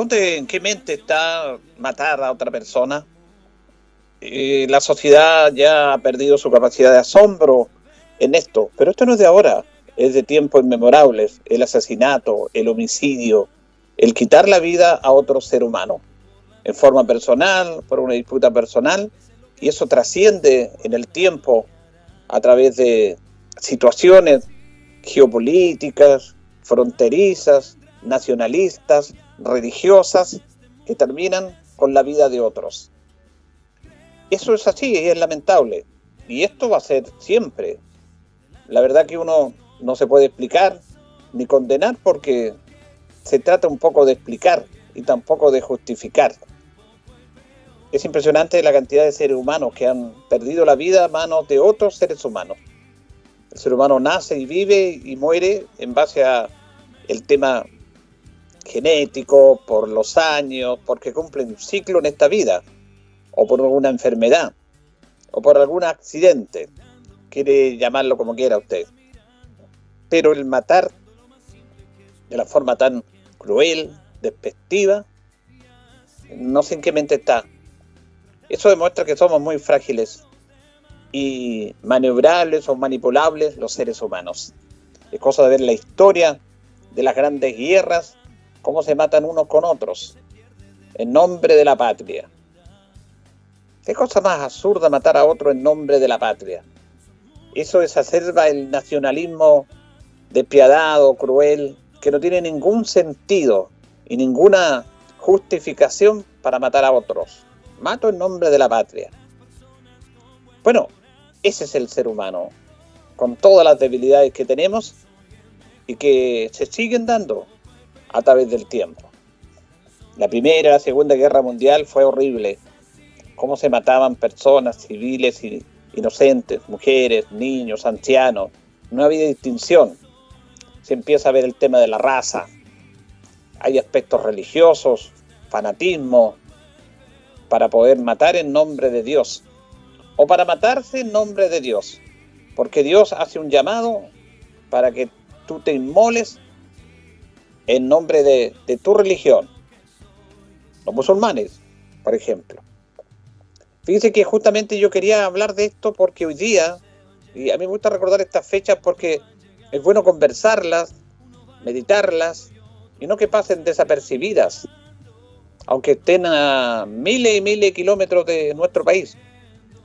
¿Dónde, en qué mente está matar a otra persona? Eh, la sociedad ya ha perdido su capacidad de asombro en esto, pero esto no es de ahora, es de tiempos inmemorables, el asesinato, el homicidio, el quitar la vida a otro ser humano, en forma personal, por una disputa personal, y eso trasciende en el tiempo a través de situaciones geopolíticas, fronterizas, nacionalistas, religiosas, que terminan con la vida de otros. Eso es así, es lamentable. Y esto va a ser siempre. La verdad que uno no se puede explicar ni condenar porque se trata un poco de explicar y tampoco de justificar. Es impresionante la cantidad de seres humanos que han perdido la vida a manos de otros seres humanos. El ser humano nace y vive y muere en base a el tema genético, por los años, porque cumple un ciclo en esta vida, o por alguna enfermedad, o por algún accidente, quiere llamarlo como quiera usted. Pero el matar de la forma tan cruel, despectiva, no sé en qué mente está. Eso demuestra que somos muy frágiles y maniobrables o manipulables los seres humanos. Es cosa de ver la historia de las grandes guerras cómo se matan unos con otros en nombre de la patria. ¿Qué cosa más absurda matar a otro en nombre de la patria? Eso exacerba el nacionalismo despiadado, cruel, que no tiene ningún sentido y ninguna justificación para matar a otros. Mato en nombre de la patria. Bueno, ese es el ser humano, con todas las debilidades que tenemos y que se siguen dando a través del tiempo. La Primera la Segunda Guerra Mundial fue horrible. Cómo se mataban personas civiles y inocentes, mujeres, niños, ancianos. No había distinción. Se empieza a ver el tema de la raza. Hay aspectos religiosos, fanatismo, para poder matar en nombre de Dios. O para matarse en nombre de Dios. Porque Dios hace un llamado para que tú te inmoles en nombre de, tu religión. Los musulmanes, por ejemplo. Fíjense que justamente yo quería hablar de esto porque hoy día, y a mí me gusta recordar estas fechas porque es bueno conversarlas, meditarlas, y no que pasen desapercibidas, aunque estén a miles y miles de kilómetros de nuestro país,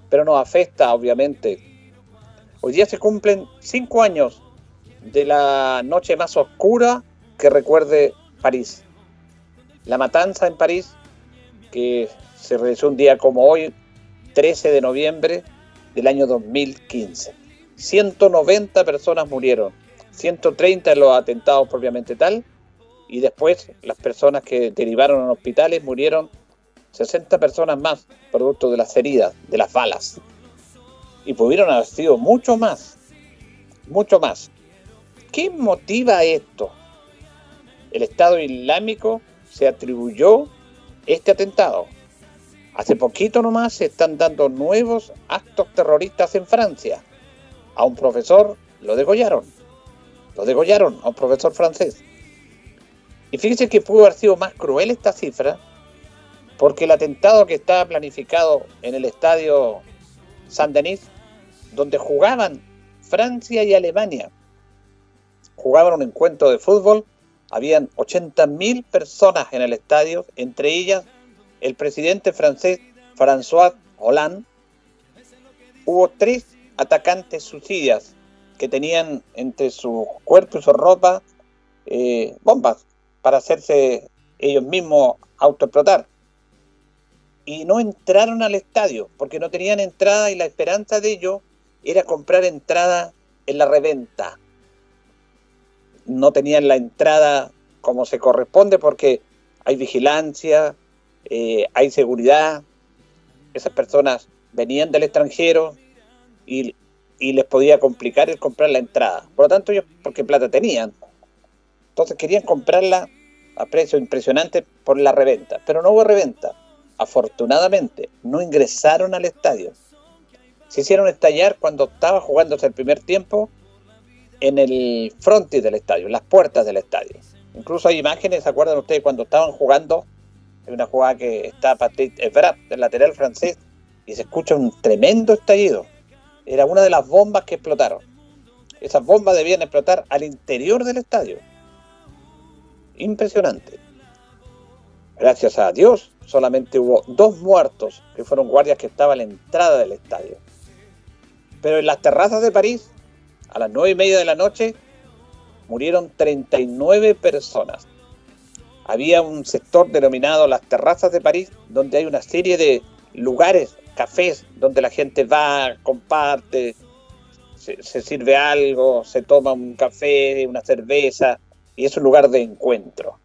pero nos afecta obviamente. Hoy día se cumplen cinco años de la noche más oscura que recuerde París. La matanza en París, que se realizó un día como hoy, 13 de noviembre del año 2015. 190 personas murieron, 130 en los atentados propiamente tal, y después las personas que derivaron en hospitales murieron 60 personas más, producto de las heridas, de las balas. Y pudieron haber sido mucho más, mucho más. ¿Qué motiva esto? El Estado Islámico se atribuyó este atentado. Hace poquito nomás se están dando nuevos actos terroristas en Francia. A un profesor lo degollaron. Lo degollaron a un profesor francés. Y fíjense que pudo haber sido más cruel esta cifra, porque el atentado que estaba planificado en el estadio Saint-Denis donde jugaban Francia y Alemania. Jugaban un encuentro de fútbol, habían 80.000 personas en el estadio, entre ellas el presidente francés François Hollande. Hubo tres atacantes suicidas que tenían entre su cuerpo y su ropa eh, bombas para hacerse ellos mismos autoexplotar. Y no entraron al estadio porque no tenían entrada y la esperanza de ellos era comprar entrada en la reventa. No tenían la entrada como se corresponde porque hay vigilancia, eh, hay seguridad. Esas personas venían del extranjero y, y les podía complicar el comprar la entrada. Por lo tanto, ellos, porque plata tenían, entonces querían comprarla a precio impresionante por la reventa, pero no hubo reventa. Afortunadamente, no ingresaron al estadio. Se hicieron estallar cuando estaba jugándose el primer tiempo en el frontis del estadio, en las puertas del estadio. Incluso hay imágenes, ¿se acuerdan ustedes cuando estaban jugando? Hay una jugada que está Patrick Evra, del lateral francés, y se escucha un tremendo estallido. Era una de las bombas que explotaron. Esas bombas debían explotar al interior del estadio impresionante. Gracias a Dios, solamente hubo dos muertos, que fueron guardias que estaban a la entrada del estadio. Pero en las terrazas de París, a las nueve y media de la noche, murieron 39 personas. Había un sector denominado las terrazas de París, donde hay una serie de lugares, cafés, donde la gente va, comparte, se, sirve algo, se toma un café, una cerveza, y es un lugar de encuentro.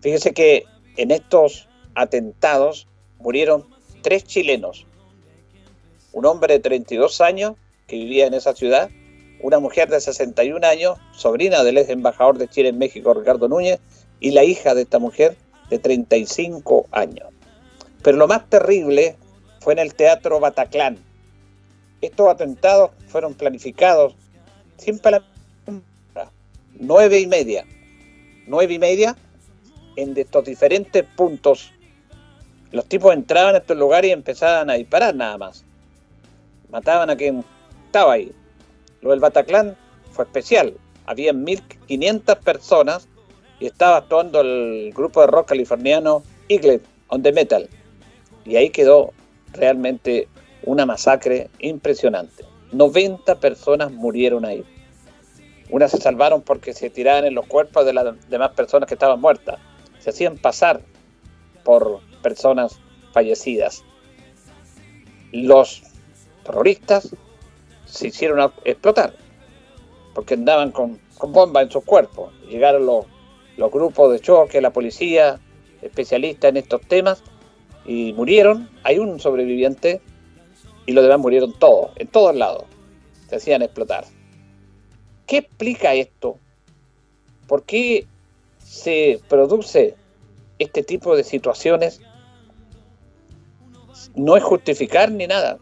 Fíjese que en estos atentados murieron tres chilenos, un hombre de 32 años que vivía en esa ciudad, una mujer de 61 años, sobrina del ex embajador de Chile en México, Ricardo Núñez, y la hija de esta mujer de 35 años. Pero lo más terrible fue en el Teatro Bataclán. Estos atentados fueron planificados sin nueve y media, nueve y media, en estos diferentes puntos, los tipos entraban a estos lugares y empezaban a disparar nada más. Mataban a quien estaba ahí. Lo del Bataclan fue especial. Había 1.500 personas y estaba actuando el grupo de rock californiano Eaglet on the Metal. Y ahí quedó realmente una masacre impresionante. 90 personas murieron ahí. Unas se salvaron porque se tiraban en los cuerpos de las demás personas que estaban muertas. Se hacían pasar por personas fallecidas. Los terroristas se hicieron explotar porque andaban con, bombas en sus cuerpos. Llegaron los, los grupos de choque, la policía, especialistas en estos temas, y murieron. Hay un sobreviviente y los demás murieron todos, en todos lados. Se hacían explotar. ¿Qué explica esto? ¿Por qué se produce este tipo de situaciones? No es justificar ni nada,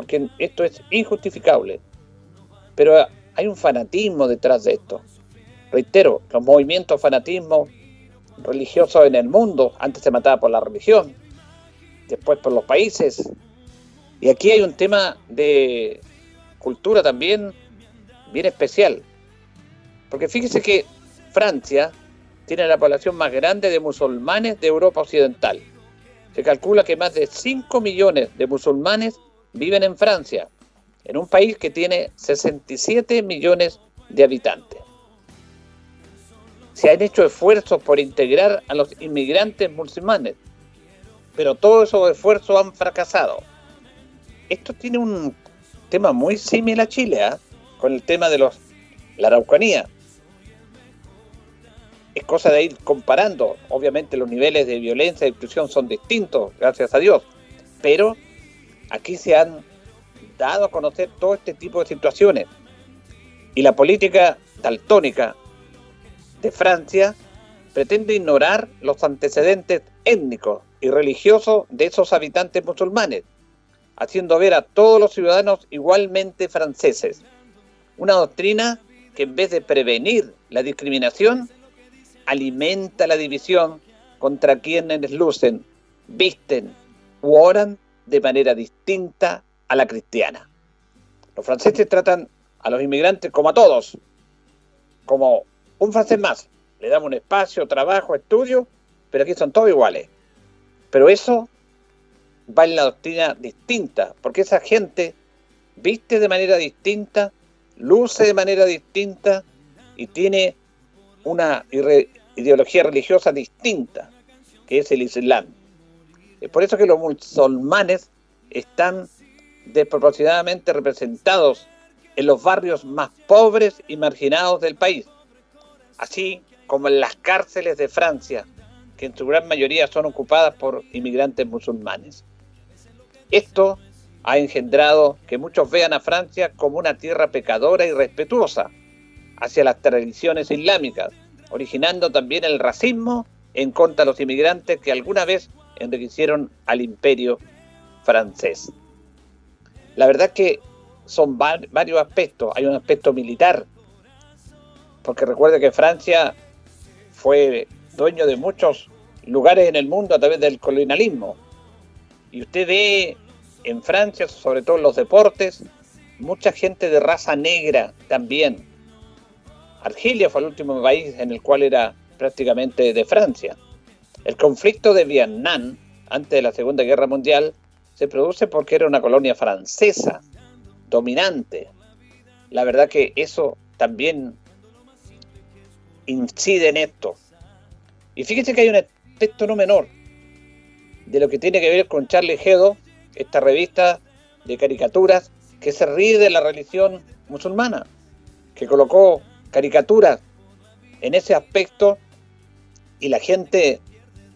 porque esto es injustificable. Pero hay un fanatismo detrás de esto. Reitero, los movimientos fanatismo religiosos en el mundo, antes se mataba por la religión, después por los países. Y aquí hay un tema de cultura también bien especial. Porque fíjese que Francia tiene la población más grande de musulmanes de Europa Occidental. Se calcula que más de 5 millones de musulmanes viven en Francia, en un país que tiene 67 millones de habitantes. Se han hecho esfuerzos por integrar a los inmigrantes musulmanes, pero todos esos esfuerzos han fracasado. Esto tiene un tema muy similar a Chile, ¿ah? con el tema de los, la Araucanía es cosa de ir comparando. Obviamente los niveles de violencia y exclusión son distintos, gracias a Dios. Pero aquí se han dado a conocer todo este tipo de situaciones. Y la política daltónica de Francia pretende ignorar los antecedentes étnicos y religiosos de esos habitantes musulmanes, haciendo ver a todos los ciudadanos igualmente franceses. Una doctrina que en vez de prevenir la discriminación, alimenta la división contra quienes lucen, visten u oran de manera distinta a la cristiana. Los franceses tratan a los inmigrantes como a todos, como un francés más. Le damos un espacio, trabajo, estudio, pero aquí son todos iguales. Pero eso va en la doctrina distinta, porque esa gente viste de manera distinta, luce de manera distinta y tiene una ideología religiosa distinta, que es el Islam. Es por eso que los musulmanes están desproporcionadamente representados en los barrios más pobres y marginados del país, así como en las cárceles de Francia, que en su gran mayoría son ocupadas por inmigrantes musulmanes. Esto ha engendrado que muchos vean a Francia como una tierra pecadora y respetuosa hacia las tradiciones islámicas, originando también el racismo en contra de los inmigrantes que alguna vez enriquecieron al imperio francés. La verdad que son varios aspectos. Hay un aspecto militar, porque recuerde que Francia fue dueño de muchos lugares en el mundo a través del colonialismo. Y usted ve en Francia, sobre todo en los deportes, mucha gente de raza negra también. Argelia fue el último país en el cual era prácticamente de Francia. El conflicto de Vietnam, antes de la Segunda Guerra Mundial, se produce porque era una colonia francesa, dominante. La verdad que eso también incide en esto. Y fíjense que hay un aspecto no menor de lo que tiene que ver con Charlie Hebdo, esta revista de caricaturas que se ríe de la religión musulmana, que colocó caricaturas en ese aspecto y la gente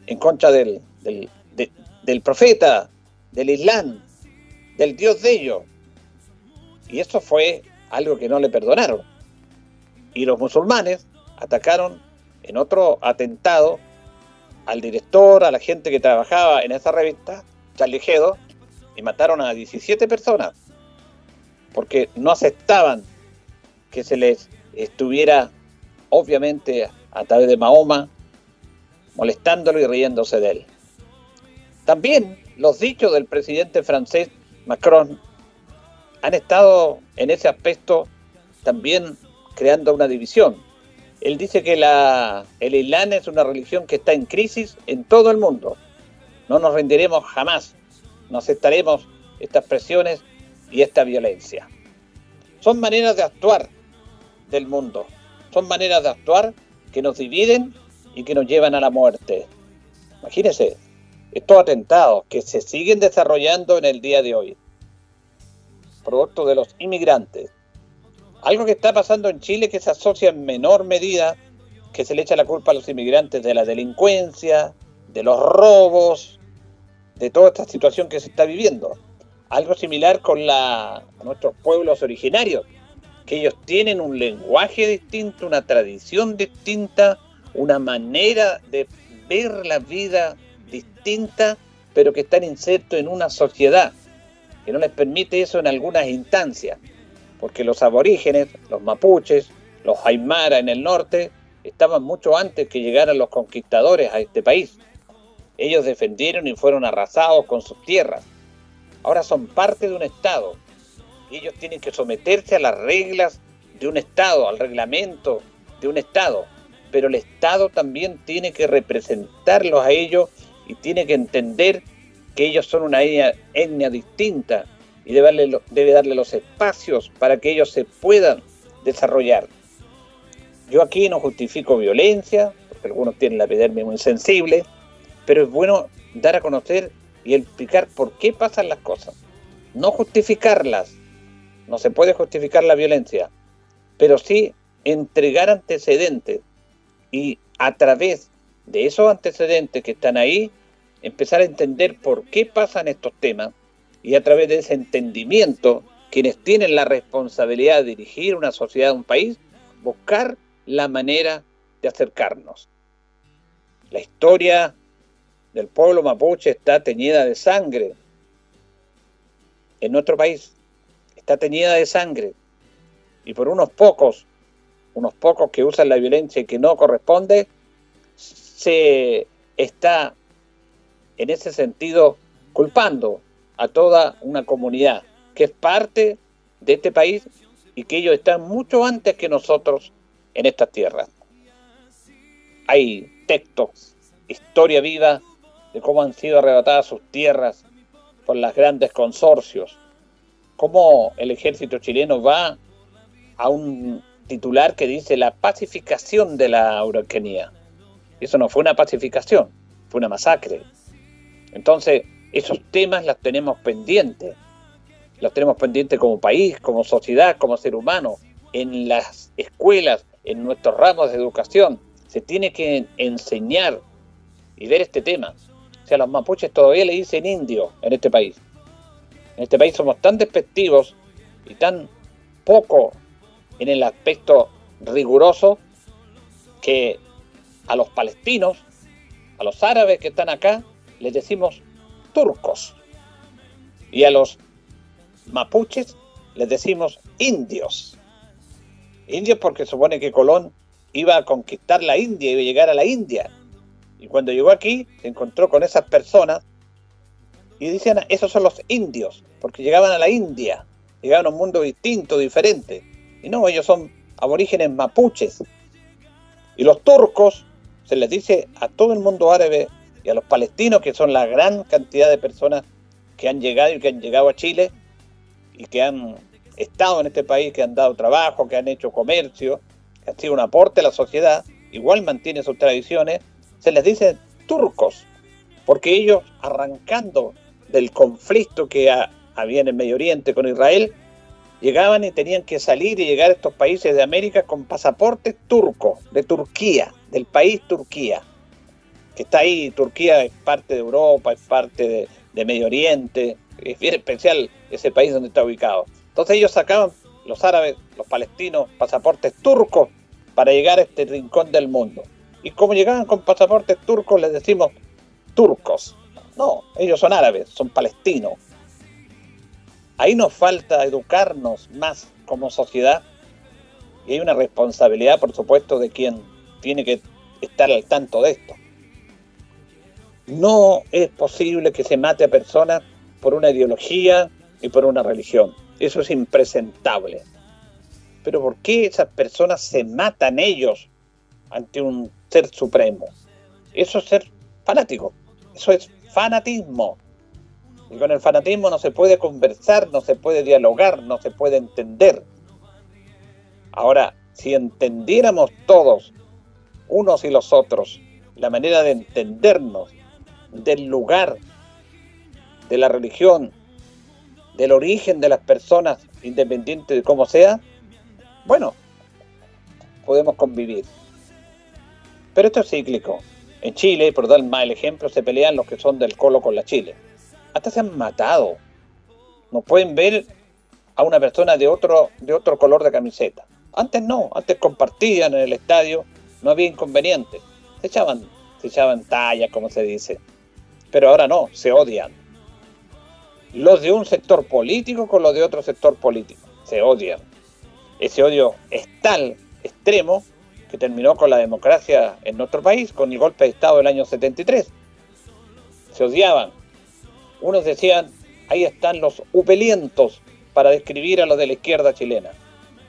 en contra del, del, profeta, del Islam, del Dios de ellos. Y eso fue algo que no le perdonaron. Y los musulmanes atacaron en otro atentado al director, a la gente que trabajaba en esa revista, Charlie Hebdo, y mataron a 17 personas porque no aceptaban que se les estuviera, obviamente, a través de Mahoma, molestándolo y riéndose de él. También los dichos del presidente francés Macron han estado en ese aspecto también creando una división. Él dice que el Islam es una religión que está en crisis en todo el mundo. No nos rendiremos jamás, no aceptaremos estas presiones y esta violencia. Son maneras de actuar del mundo, son maneras de actuar que nos dividen y que nos llevan a la muerte. Imagínense, estos atentados que se siguen desarrollando en el día de hoy, producto de los inmigrantes. Algo que está pasando en Chile que se asocia en menor medida, que se le echa la culpa a los inmigrantes de la delincuencia, de los robos, de toda esta situación que se está viviendo. Algo similar con la, nuestros pueblos originarios, que ellos tienen un lenguaje distinto, una tradición distinta, una manera de ver la vida distinta, pero que están insertos en una sociedad que no les permite eso en algunas instancias, porque los aborígenes, los mapuches, los aymara en el norte, estaban mucho antes que llegaran los conquistadores a este país. Ellos defendieron y fueron arrasados con sus tierras. Ahora son parte de un Estado. Ellos tienen que someterse a las reglas de un Estado, al reglamento de un Estado pero el Estado también tiene que representarlos a ellos y tiene que entender que ellos son una etnia, distinta y debe darle, debe darle los espacios para que ellos se puedan desarrollar. Yo aquí no justifico violencia, porque algunos tienen la epidermis muy sensible, pero es bueno dar a conocer y explicar por qué pasan las cosas. No justificarlas, no se puede justificar la violencia, pero sí entregar antecedentes y a través de esos antecedentes que están ahí, empezar a entender por qué pasan estos temas y a través de ese entendimiento, quienes tienen la responsabilidad de dirigir una sociedad, un país, buscar la manera de acercarnos. La historia del pueblo mapuche está teñida de sangre. En nuestro país está teñida de sangre. Y por unos pocos unos pocos que usan la violencia y que no corresponde, se está en ese sentido culpando a toda una comunidad que es parte de este país y que ellos están mucho antes que nosotros en estas tierras. Hay textos, historia viva de cómo han sido arrebatadas sus tierras por los grandes consorcios, cómo el ejército chileno va a un titular que dice la pacificación de la Araucanía. Eso no fue una pacificación, fue una masacre. Entonces, esos temas los tenemos pendientes. Los tenemos pendientes como país, como sociedad, como ser humano, en las escuelas, en nuestros ramos de educación. Se tiene que enseñar y ver este tema. O sea, los mapuches todavía le dicen indio en este país. En este país somos tan despectivos y tan poco en el aspecto riguroso que a los palestinos, a los árabes que están acá, les decimos turcos. Y a los mapuches les decimos indios. Indios porque supone que Colón iba a conquistar la India, iba a llegar a la India. Y cuando llegó aquí, se encontró con esas personas y decían, esos son los indios, porque llegaban a la India, llegaban a un mundo distinto, diferente. Y no, ellos son aborígenes mapuches. Y los turcos se les dice a todo el mundo árabe y a los palestinos, que son la gran cantidad de personas que han llegado y que han llegado a Chile y que han estado en este país, que han dado trabajo, que han hecho comercio, que han sido un aporte a la sociedad, igual mantiene sus tradiciones, se les dice turcos, porque ellos arrancando del conflicto que había en el Medio Oriente con Israel, llegaban y tenían que salir y llegar a estos países de América con pasaportes turcos, de Turquía, del país Turquía, que está ahí, Turquía es parte de Europa, es parte de, Medio Oriente, es bien especial ese país donde está ubicado. Entonces ellos sacaban, los árabes, los palestinos, pasaportes turcos para llegar a este rincón del mundo. Y como llegaban con pasaportes turcos, les decimos turcos. No, ellos son árabes, son palestinos. Ahí nos falta educarnos más como sociedad y hay una responsabilidad, por supuesto, de quien tiene que estar al tanto de esto. No es posible que se mate a personas por una ideología y por una religión. Eso es impresentable. Pero ¿por qué esas personas se matan ellos ante un ser supremo? Eso es ser fanático. Eso es fanatismo. Y con el fanatismo no se puede conversar, no se puede dialogar, no se puede entender. Ahora, si entendiéramos todos, unos y los otros, la manera de entendernos del lugar, de la religión, del origen de las personas, independiente de cómo sea, bueno, podemos convivir. Pero esto es cíclico. En Chile, por dar mal ejemplo, se pelean los que son del Colo con la Chile. Hasta se han matado. No pueden ver a una persona de otro, de otro color de camiseta. Antes no, antes compartían en el estadio, no había inconveniente. Se echaban, se echaban tallas, como se dice. Pero ahora no, se odian. Los de un sector político con los de otro sector político. Se odian. Ese odio es tal extremo que terminó con la democracia en nuestro país, con el golpe de Estado del año 73. Se odiaban, unos decían, ahí están los upelientos para describir a los de la izquierda chilena.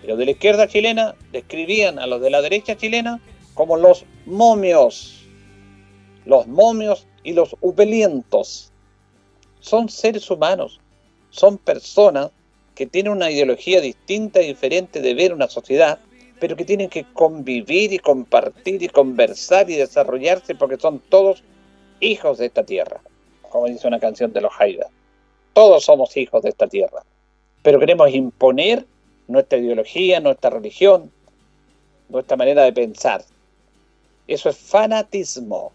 Y los de la izquierda chilena describían a los de la derecha chilena como los momios. Los momios y los upelientos. Son seres humanos, son personas que tienen una ideología distinta y diferente de ver una sociedad, pero que tienen que convivir y compartir y conversar y desarrollarse porque son todos hijos de esta tierra como dice una canción de los Haida. Todos somos hijos de esta tierra, pero queremos imponer nuestra ideología, nuestra religión, nuestra manera de pensar. Eso es fanatismo.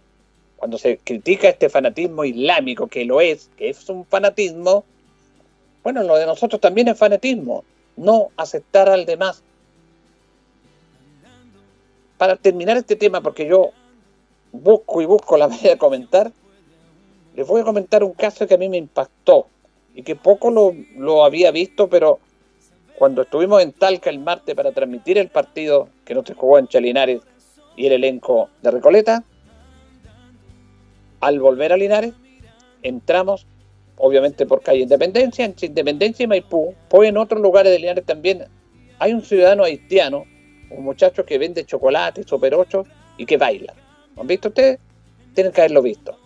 Cuando se critica este fanatismo islámico, que lo es, que es un fanatismo, bueno, lo de nosotros también es fanatismo, no aceptar al demás. Para terminar este tema, porque yo busco y busco la manera de comentar, les voy a comentar un caso que a mí me impactó y que poco lo, había visto, pero cuando estuvimos en Talca el martes para transmitir el partido que nos jugó en Chalinares y el elenco de Recoleta, al volver a Linares, entramos obviamente por calle Independencia, entre Independencia y Maipú, pues en otros lugares de Linares también hay un ciudadano haitiano, un muchacho que vende chocolate, super 8 y que baila. ¿Lo han visto ustedes? Tienen que haberlo visto.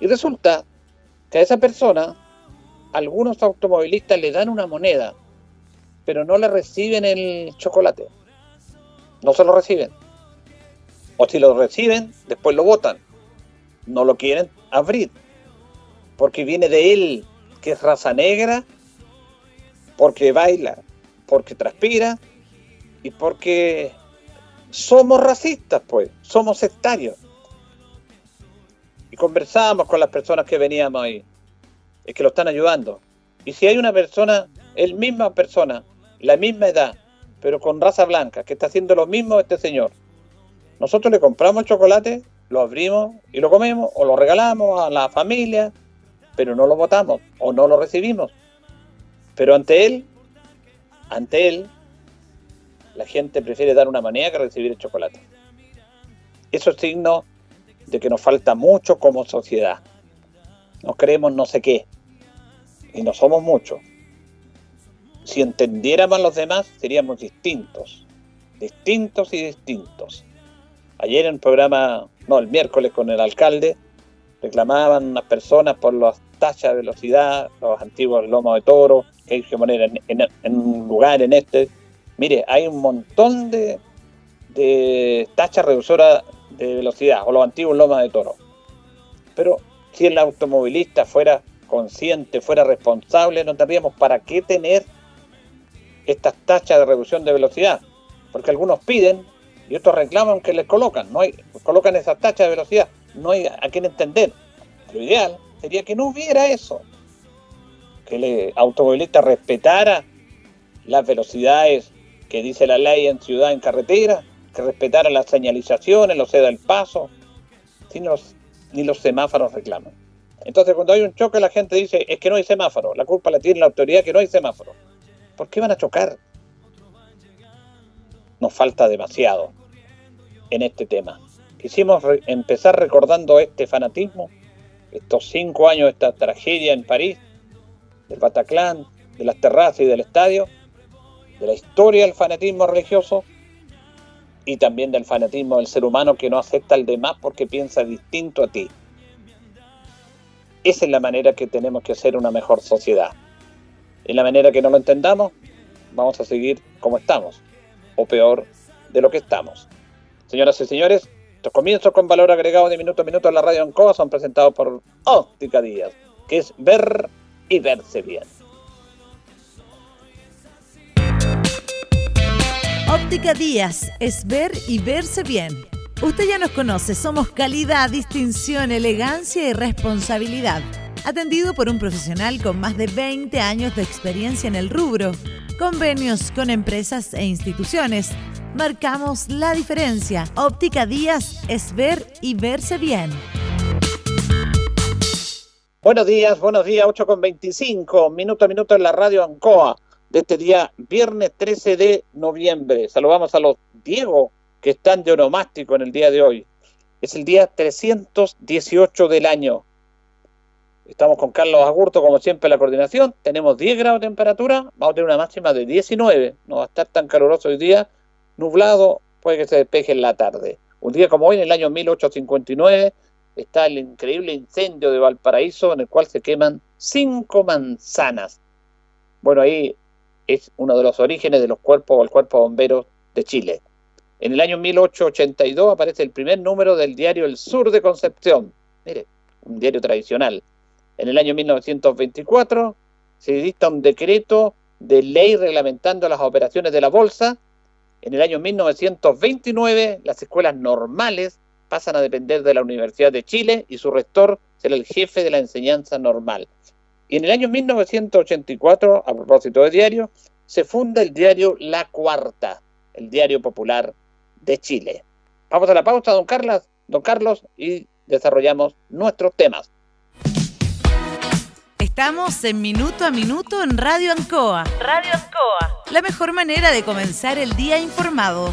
Y resulta que a esa persona algunos automovilistas le dan una moneda, pero no le reciben el chocolate. No se lo reciben. O si lo reciben, después lo botan. No lo quieren abrir. Porque viene de él, que es raza negra, porque baila, porque transpira y porque somos racistas, pues, somos sectarios. Y conversábamos con las personas que veníamos ahí, es que lo están ayudando. Y si hay una persona, el misma persona, la misma edad, pero con raza blanca, que está haciendo lo mismo este señor, nosotros le compramos el chocolate, lo abrimos y lo comemos, o lo regalamos a la familia, pero no lo votamos o no lo recibimos. Pero ante él, ante él, la gente prefiere dar una manera que recibir el chocolate. Eso es signo de que nos falta mucho como sociedad. Nos creemos no sé qué. Y no somos muchos. Si entendiéramos a los demás, seríamos distintos. Distintos y distintos. Ayer en el programa, no, el miércoles con el alcalde, reclamaban unas personas por las tachas de velocidad, los antiguos lomos de toro, que hay que poner en, un lugar en este. Mire, hay un montón de, de tachas reductoras de velocidad, o los antiguos lomas de toro. Pero si el automovilista fuera consciente, fuera responsable, no tendríamos para qué tener estas tachas de reducción de velocidad. Porque algunos piden y otros reclaman que les colocan, no hay, colocan esas tachas de velocidad, no hay a quién entender. Lo ideal sería que no hubiera eso, que el automovilista respetara las velocidades que dice la ley en ciudad, en carretera, que respetara las señalizaciones, lo ceda el paso, ni los semáforos reclaman. Entonces cuando hay un choque la gente dice, es que no hay semáforo, la culpa la tiene la autoridad que no hay semáforo. ¿Por qué van a chocar? nos falta demasiado en este tema. Quisimos empezar recordando este fanatismo, estos cinco años esta tragedia en París, del Bataclan, de las terrazas y del estadio, de la historia del fanatismo religioso y también del fanatismo del ser humano que no acepta al demás porque piensa distinto a ti. Esa es la manera que tenemos que hacer una mejor sociedad. En la manera que no lo entendamos, vamos a seguir como estamos, o peor de lo que estamos. Señoras y señores, estos comienzos con valor agregado de minuto a minuto en la radio Ancoa son presentados por Óptica Díaz, que es ver y verse bien. Óptica Díaz es ver y verse bien. Usted ya nos conoce, somos calidad, distinción, elegancia y responsabilidad. Atendido por un profesional con más de 20 años de experiencia en el rubro convenios con empresas e instituciones. Marcamos la diferencia. Óptica Díaz es ver y verse bien. Buenos días, buenos días, 8 con 25, minuto a minuto en la radio Ancoa de este día, viernes 13 de noviembre. Saludamos a los Diego que están de onomástico en el día de hoy. Es el día 318 del año. Estamos con Carlos Agurto, como siempre, en la coordinación. Tenemos 10 grados de temperatura. Vamos a tener una máxima de 19. No va a estar tan caluroso hoy día. Nublado, puede que se despeje en la tarde. Un día como hoy, en el año 1859, está el increíble incendio de Valparaíso, en el cual se queman cinco manzanas. Bueno, ahí es uno de los orígenes de los cuerpos o el cuerpo bomberos de Chile. En el año 1882 aparece el primer número del diario El Sur de Concepción. Mire, un diario tradicional. En el año 1924 se dicta un decreto de ley reglamentando las operaciones de la bolsa. En el año 1929 las escuelas normales pasan a depender de la Universidad de Chile y su rector será el jefe de la enseñanza normal. Y en el año 1984, a propósito de diario, se funda el diario La Cuarta, el diario popular de Chile. Vamos a la pausa, don Carlos, don Carlos, y desarrollamos nuestros temas. Estamos en Minuto a Minuto en Radio Ancoa. Radio Ancoa. La mejor manera de comenzar el día informado.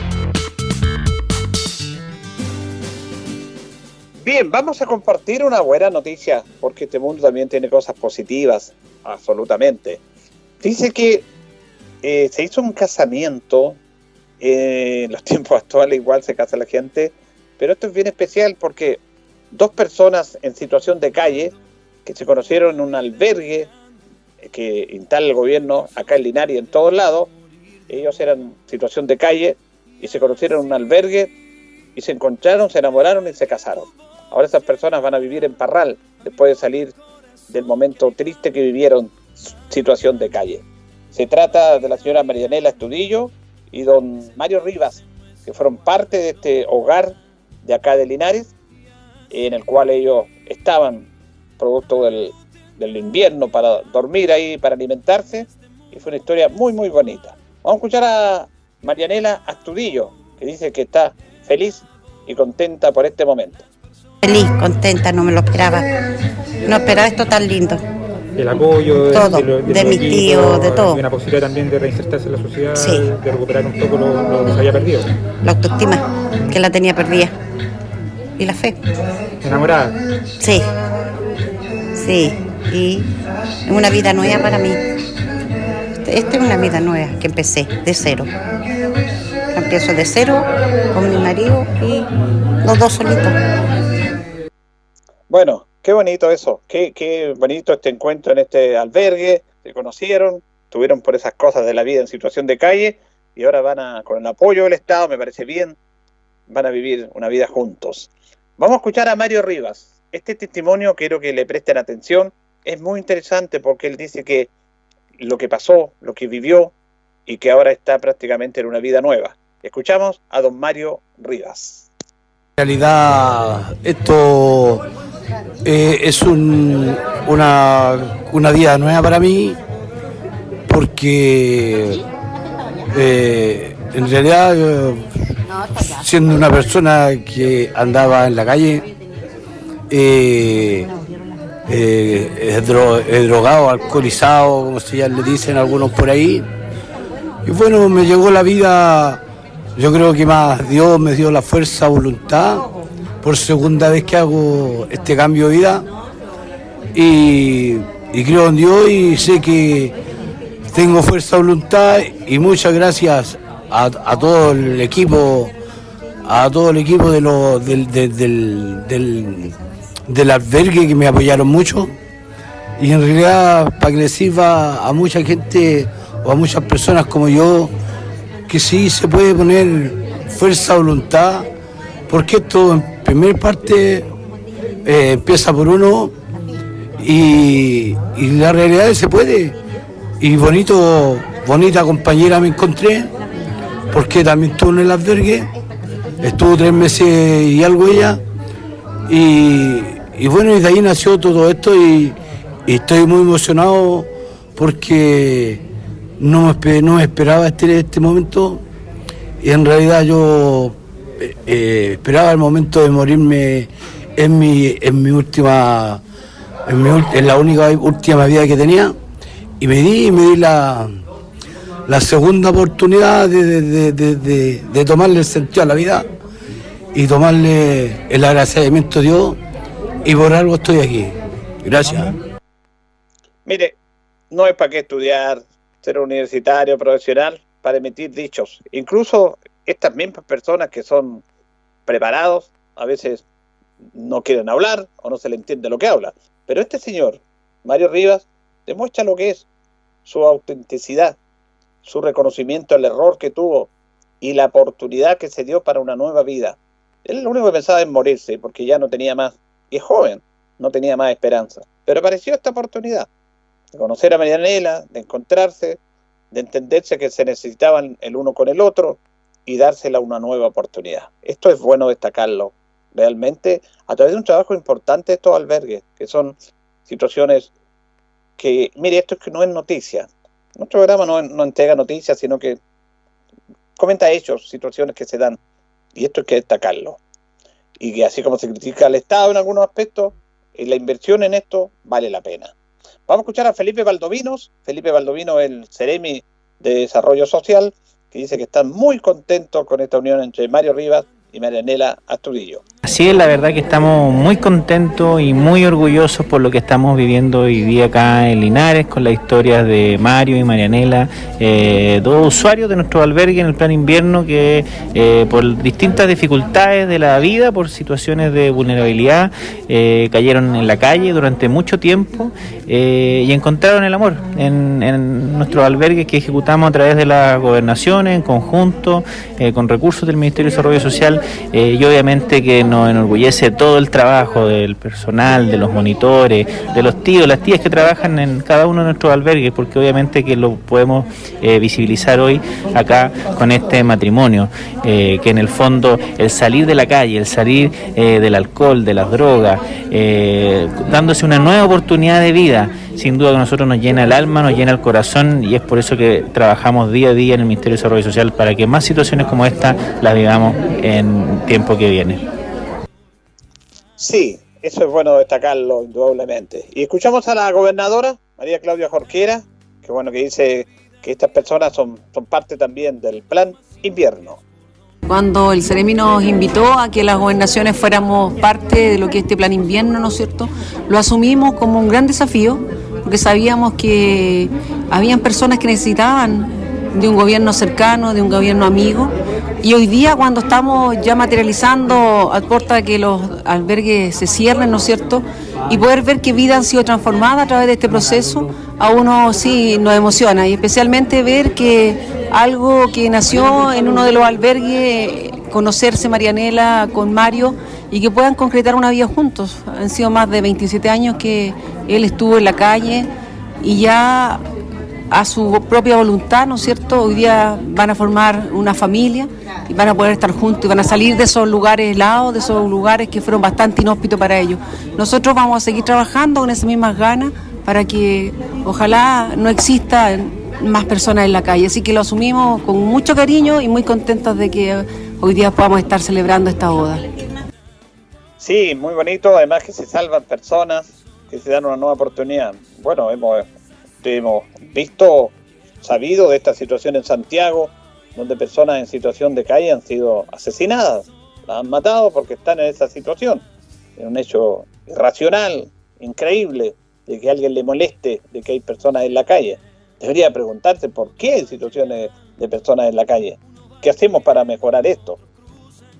Bien, vamos a compartir una buena noticia, porque este mundo también tiene cosas positivas absolutamente. Dice que eh, se hizo un casamiento, eh, en los tiempos actuales igual se casa la gente, pero esto es bien especial porque dos personas en situación de calle que se conocieron en un albergue eh, que instala el gobierno acá en Linares y en todos lados, ellos eran situación de calle y se conocieron en un albergue y se encontraron, se enamoraron y se casaron. Ahora esas personas van a vivir en Parral después de salir del momento triste que vivieron situación de calle. Se trata de la señora Marianela Estudillo y don Mario Rivas, que fueron parte de este hogar de acá de Linares, en el cual ellos estaban producto del, invierno para dormir ahí, para alimentarse, y fue una historia muy, muy bonita. Vamos a escuchar a Marianela Astudillo, que dice que está feliz y contenta por este momento. Feliz, contenta, no me lo esperaba. No esperaba esto tan lindo. El apoyo todo, de, de, de mis tíos, de todo. Y una posibilidad también de reinsertarse en la sociedad, sí. de recuperar un poco lo, lo, que se había perdido. La autoestima, que la tenía perdida. Y la fe. ¿Enamorada? Sí, sí. Y es una vida nueva para mí. Esta es una vida nueva que empecé de cero. Empiezo de cero con mi marido y los dos solitos. Bueno, qué bonito eso, qué, qué bonito este encuentro en este albergue, se conocieron, tuvieron por esas cosas de la vida en situación de calle y ahora van a, con el apoyo del Estado, me parece bien, van a vivir una vida juntos. Vamos a escuchar a Mario Rivas. Este testimonio quiero que le presten atención, es muy interesante porque él dice que lo que pasó, lo que vivió y que ahora está prácticamente en una vida nueva. Escuchamos a don Mario Rivas. En realidad, esto eh, es un, una, una, vida nueva para mí porque eh, en realidad eh, siendo una persona que andaba en la calle es drogado, alcoholizado, como se ya le dicen algunos por ahí. Y bueno, me llegó la vida yo creo que más Dios me dio la fuerza, voluntad por segunda vez que hago este cambio de vida. Y, creo en Dios y sé que tengo fuerza, voluntad y muchas gracias a, todo el equipo, a todo el equipo de lo, del, del, del, albergue que me apoyaron mucho. Y en realidad para que le sirva a mucha gente o a muchas personas como yo que sí se puede poner fuerza, voluntad, porque esto en primer parte eh, empieza por uno y, la realidad se puede. Y bonito, bonita compañera me encontré, porque también estuvo en el albergue, estuvo tres meses y algo ella, y, bueno, y de ahí nació todo esto y estoy muy emocionado porque no me, no me esperaba este, este momento y en realidad yo eh, eh, esperaba el momento de morirme en mi, en mi última, en, mi, en, la única última vida que tenía y me di, me di la, segunda oportunidad de, tomarle el sentido a la vida y tomarle el agradecimiento a Dios y por algo estoy aquí. Gracias. Mire, no es para qué estudiar, ser universitario, profesional, para emitir dichos. Incluso estas mismas personas que son preparados, a veces no quieren hablar o no se le entiende lo que habla. Pero este señor, Mario Rivas, demuestra lo que es su autenticidad, su reconocimiento del error que tuvo y la oportunidad que se dio para una nueva vida. Él lo único que pensaba es morirse porque ya no tenía más, y es joven, no tenía más esperanza. Pero apareció esta oportunidad de conocer a Marianela, de encontrarse, de entenderse que se necesitaban el uno con el otro y dársela una nueva oportunidad. Esto es bueno destacarlo realmente a través de un trabajo importante de estos albergues, que son situaciones que, mire, esto es que no es noticia. Nuestro programa no, no entrega noticias, sino que comenta hechos, situaciones que se dan. Y esto hay que destacarlo. Y que así como se critica al Estado en algunos aspectos, la inversión en esto vale la pena. Vamos a escuchar a Felipe Valdovinos. Felipe Valdovino, el Ceremi de Desarrollo Social, que dice que están muy contentos con esta unión entre Mario Rivas y Marianela Astudillo. Así es, la verdad que estamos muy contentos y muy orgullosos por lo que estamos viviendo hoy día acá en Linares con las historias de Mario y Marianela, eh, dos usuarios de nuestro albergue en el plan invierno que eh, por distintas dificultades de la vida, por situaciones de vulnerabilidad, eh, cayeron en la calle durante mucho tiempo y encontraron el amor en, en nuestros albergues que ejecutamos a través de las gobernaciones en conjunto, con recursos del Ministerio de Desarrollo Social y obviamente que nos enorgullece todo el trabajo del personal, de los monitores, de los tíos, las tías que trabajan en cada uno de nuestros albergues, porque obviamente que lo podemos eh, visibilizar hoy acá con este matrimonio, eh, que en el fondo el salir de la calle, el salir eh, del alcohol, de las drogas, dándose una nueva oportunidad de vida, sin duda que a nosotros nos llena el alma, nos llena el corazón y es por eso que trabajamos día a día en el Ministerio de Desarrollo Social para que más situaciones como esta las vivamos en tiempo que viene. Sí, eso es bueno destacarlo, indudablemente. Y escuchamos a la gobernadora, María Claudia Jorquera, que bueno, que dice que estas personas son, son parte también del plan invierno. Cuando el Ceremi nos invitó a que las gobernaciones fuéramos parte de lo que es este plan invierno, ¿no es cierto? Lo asumimos como un gran desafío, porque sabíamos que habían personas que necesitaban de un gobierno cercano, de un gobierno amigo, y hoy día cuando estamos ya materializando a puerta que los albergues se cierren, ¿no es cierto? Y poder ver que vidas han sido transformadas a través de este proceso, a uno sí nos emociona. Y especialmente ver que algo que nació en uno de los albergues, conocerse Marianela con Mario y que puedan concretar una vida juntos. Han sido más de 27 años que él estuvo en la calle y ya a su propia voluntad, ¿no es cierto? Hoy día van a formar una familia y van a poder estar juntos y van a salir de esos lugares helados, de esos lugares que fueron bastante inhóspitos para ellos. Nosotros vamos a seguir trabajando con esas mismas ganas para que ojalá no exista más personas en la calle. Así que lo asumimos con mucho cariño y muy contentos de que hoy día podamos estar celebrando esta boda. Sí, muy bonito, además que se salvan personas, que se dan una nueva oportunidad. Bueno, hemos hemos visto, sabido de esta situación en Santiago, donde personas en situación de calle han sido asesinadas, las han matado porque están en esa situación. Es un hecho irracional, increíble, de que alguien le moleste de que hay personas en la calle. Debería preguntarse por qué hay situaciones de personas en la calle. ¿Qué hacemos para mejorar esto?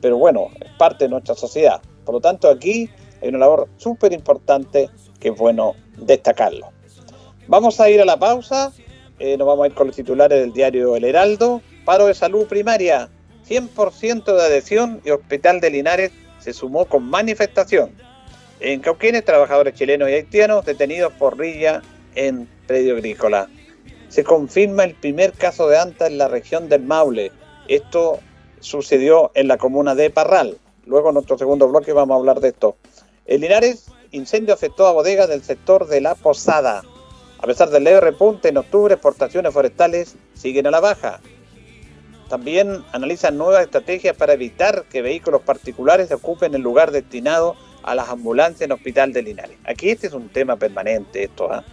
Pero bueno, es parte de nuestra sociedad. Por lo tanto, aquí hay una labor súper importante que es bueno destacarlo. Vamos a ir a la pausa. Eh, nos vamos a ir con los titulares del diario El Heraldo. Paro de salud primaria. 100% de adhesión y Hospital de Linares se sumó con manifestación. En Cauquenes, trabajadores chilenos y haitianos detenidos por rilla en predio agrícola. Se confirma el primer caso de ANTA en la región del Maule. Esto sucedió en la comuna de Parral. Luego en nuestro segundo bloque vamos a hablar de esto. En Linares, incendio afectó a bodegas del sector de la Posada. A pesar del leve repunte en octubre, exportaciones forestales siguen a la baja. También analizan nuevas estrategias para evitar que vehículos particulares ocupen el lugar destinado a las ambulancias en Hospital de Linares. Aquí este es un tema permanente, esto. ¿ah?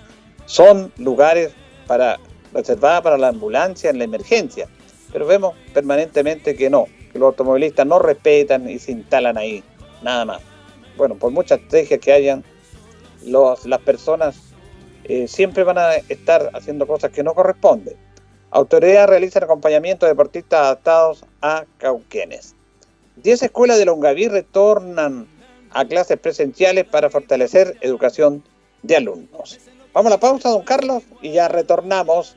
Son lugares para reservada para la ambulancia en la emergencia. Pero vemos permanentemente que no, que los automovilistas no respetan y se instalan ahí, nada más. Bueno, por muchas estrategias que hayan, las personas eh, siempre van a estar haciendo cosas que no corresponden. Autoridades realizan acompañamiento de deportistas adaptados a cauquenes. Diez escuelas de Longaví retornan a clases presenciales para fortalecer educación de alumnos. Vamos a la pausa, don Carlos, y ya retornamos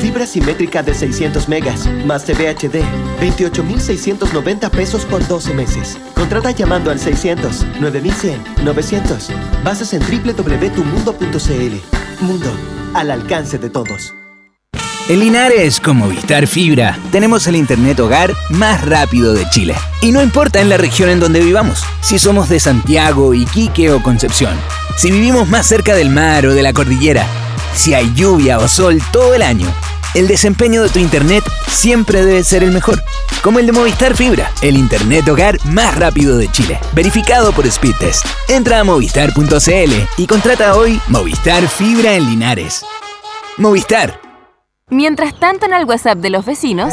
Fibra simétrica de 600 megas, más TV HD, 28,690 pesos por 12 meses. Contrata llamando al 600 9100 900. Bases en www.tumundo.cl. Mundo, al alcance de todos. En Linares, con Movistar Fibra, tenemos el Internet hogar más rápido de Chile. Y no importa en la región en donde vivamos, si somos de Santiago, Iquique o Concepción, si vivimos más cerca del mar o de la cordillera, si hay lluvia o sol todo el año, el desempeño de tu internet siempre debe ser el mejor. Como el de Movistar Fibra, el internet hogar más rápido de Chile. Verificado por Speedtest. Entra a movistar.cl y contrata hoy Movistar Fibra en Linares. Movistar. Mientras tanto en el WhatsApp de los vecinos...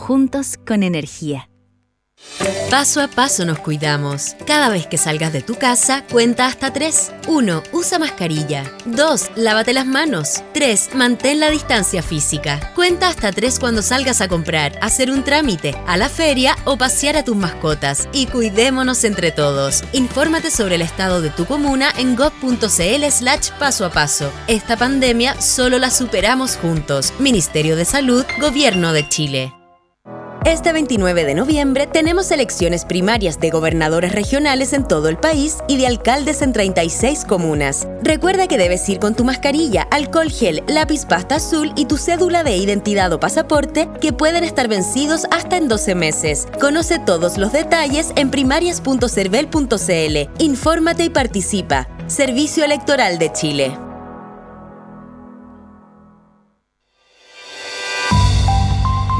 Juntos con energía. Paso a paso nos cuidamos. Cada vez que salgas de tu casa, cuenta hasta 3. 1. Usa mascarilla. 2. Lávate las manos. 3. Mantén la distancia física. Cuenta hasta 3 cuando salgas a comprar, hacer un trámite, a la feria o pasear a tus mascotas. Y cuidémonos entre todos. Infórmate sobre el estado de tu comuna en gov.cl slash paso a paso. Esta pandemia solo la superamos juntos. Ministerio de Salud, Gobierno de Chile. Este 29 de noviembre tenemos elecciones primarias de gobernadores regionales en todo el país y de alcaldes en 36 comunas. Recuerda que debes ir con tu mascarilla, alcohol gel, lápiz pasta azul y tu cédula de identidad o pasaporte que pueden estar vencidos hasta en 12 meses. Conoce todos los detalles en primarias.cervel.cl. Infórmate y participa. Servicio Electoral de Chile.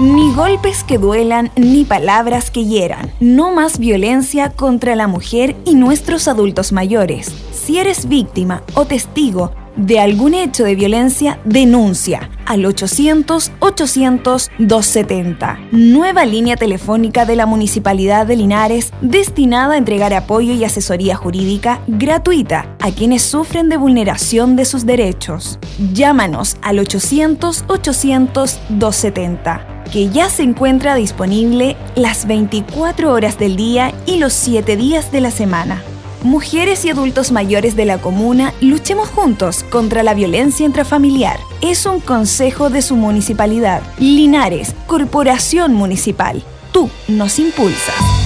Ni golpes que duelan, ni palabras que hieran. No más violencia contra la mujer y nuestros adultos mayores. Si eres víctima o testigo de algún hecho de violencia, denuncia al 800-800-270. Nueva línea telefónica de la Municipalidad de Linares destinada a entregar apoyo y asesoría jurídica gratuita a quienes sufren de vulneración de sus derechos. Llámanos al 800-800-270 que ya se encuentra disponible las 24 horas del día y los 7 días de la semana. Mujeres y adultos mayores de la comuna, luchemos juntos contra la violencia intrafamiliar. Es un consejo de su municipalidad. Linares, Corporación Municipal. Tú nos impulsas.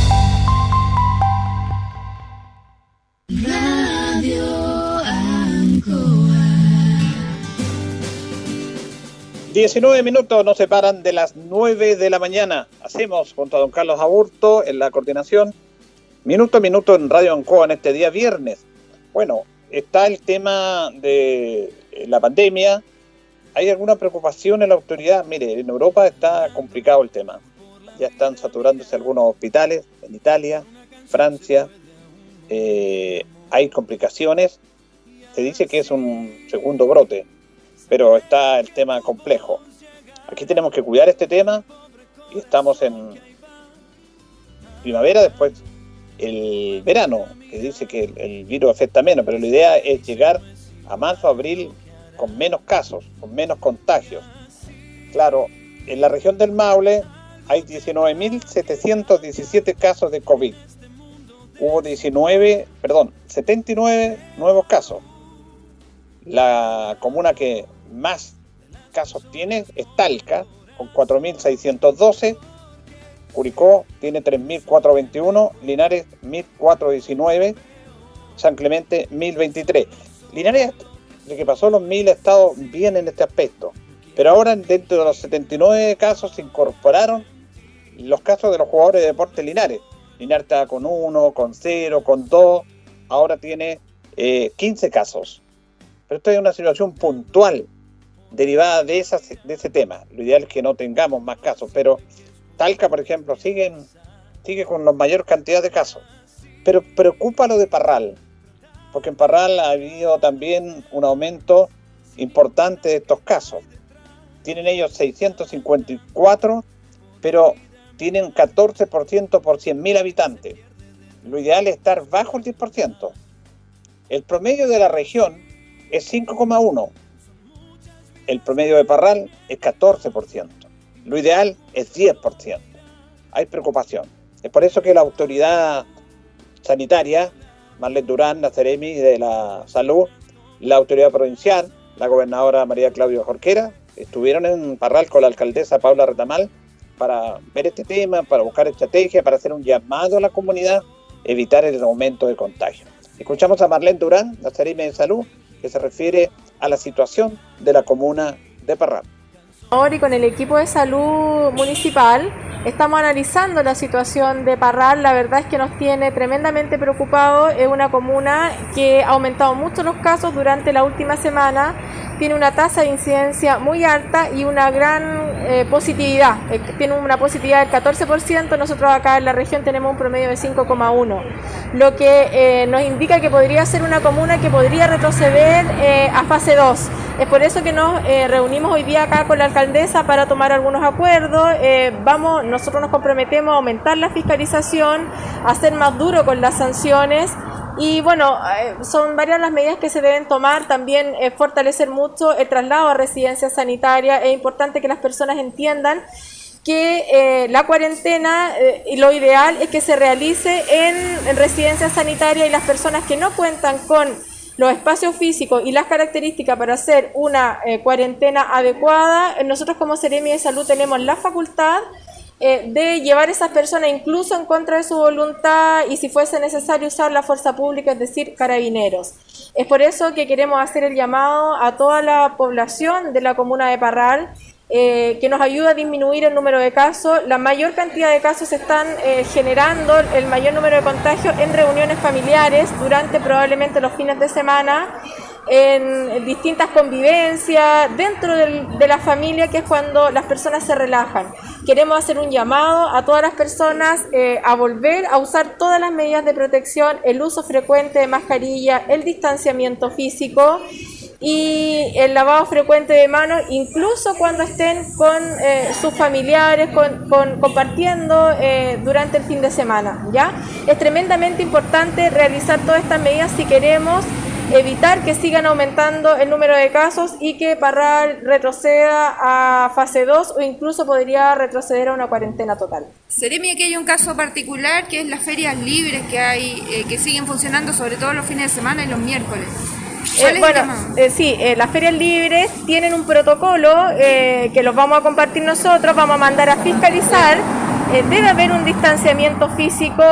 19 minutos nos separan de las 9 de la mañana. Hacemos junto a don Carlos Aburto en la coordinación, minuto a minuto en Radio Ancoa en este día viernes. Bueno, está el tema de la pandemia. ¿Hay alguna preocupación en la autoridad? Mire, en Europa está complicado el tema. Ya están saturándose algunos hospitales, en Italia, Francia. Eh, hay complicaciones. Se dice que es un segundo brote, pero está el tema complejo. Aquí tenemos que cuidar este tema y estamos en primavera, después el verano, que dice que el, virus afecta menos, pero la idea es llegar a marzo, abril con menos casos, con menos contagios. Claro, en la región del Maule hay 19.717 casos de COVID. Hubo 19, perdón, 79 nuevos casos. La comuna que más casos tiene es Talca, con 4.612 Curicó tiene 3.421, Linares 1.419, San Clemente 1.023. Linares, de que pasó los 1.000, ha estado bien en este aspecto. Pero ahora dentro de los 79 casos se incorporaron los casos de los jugadores de deporte Linares. Linares estaba con 1, con 0, con 2, ahora tiene 15 eh, casos. Pero esto es una situación puntual derivada de, de ese tema. Lo ideal es que no tengamos más casos, pero Talca, por ejemplo, siguen, sigue con la mayor cantidad de casos. Pero preocupa lo de Parral, porque en Parral ha habido también un aumento importante de estos casos. Tienen ellos 654, pero tienen 14% por 100.000 habitantes. Lo ideal es estar bajo el 10%. El promedio de la región es 5,1. El promedio de Parral es 14%. Lo ideal es 10%. Hay preocupación. Es por eso que la autoridad sanitaria, Marlene Durán, la de la Salud, la autoridad provincial, la gobernadora María Claudia Jorquera, estuvieron en Parral con la alcaldesa Paula Retamal para ver este tema, para buscar estrategias, para hacer un llamado a la comunidad, evitar el aumento de contagio. Escuchamos a Marlene Durán, la Ceremi de Salud, que se refiere a la situación de la comuna de Parral y con el equipo de salud municipal estamos analizando la situación de Parral. La verdad es que nos tiene tremendamente preocupados. Es una comuna que ha aumentado mucho los casos durante la última semana. Tiene una tasa de incidencia muy alta y una gran eh, positividad. Eh, tiene una positividad del 14%. Nosotros acá en la región tenemos un promedio de 5,1%. Lo que eh, nos indica que podría ser una comuna que podría retroceder a fase 2 es por eso que nos eh, reunimos hoy día acá con la alcaldesa para tomar algunos acuerdos. Eh, vamos, nosotros nos comprometemos a aumentar la fiscalización, a ser más duro con las sanciones. Y bueno, eh, son varias las medidas que se deben tomar, también fortalecer mucho el traslado a residencias sanitarias. Es importante que las personas entiendan que la cuarentena y lo ideal es que se realice en, en residencias sanitarias y las personas que no cuentan con los espacios físicos y las características para hacer una eh, cuarentena adecuada, nosotros como Seremi de Salud tenemos la facultad eh, de llevar a esas personas incluso en contra de su voluntad y si fuese necesario usar la fuerza pública, es decir, carabineros. Es por eso que queremos hacer el llamado a toda la población de la comuna de Parral eh, que nos ayuda a disminuir el número de casos. La mayor cantidad de casos se están eh, generando, el mayor número de contagios en reuniones familiares durante probablemente los fines de semana, en distintas convivencias, dentro de la familia, que es cuando las personas se relajan. Queremos hacer un llamado a todas las personas eh, a volver a usar todas las medidas de protección, el uso frecuente de mascarilla, el distanciamiento físico y el lavado frecuente de manos, incluso cuando estén con eh, sus familiares, con, compartiendo eh, durante el fin de semana. ¿ya? Es tremendamente importante realizar todas estas medidas si queremos evitar que sigan aumentando el número de casos y que Parral retroceda a fase 2 o incluso podría retroceder a una cuarentena total. Seremi, aquí hay un caso particular que es las ferias libres que hay, eh, que siguen funcionando sobre todo los fines de semana y los miércoles. Eh, bueno, eh, sí, eh, las ferias libres tienen un protocolo que los vamos a compartir nosotros, vamos a mandar a fiscalizar. debe haber un distanciamiento físico,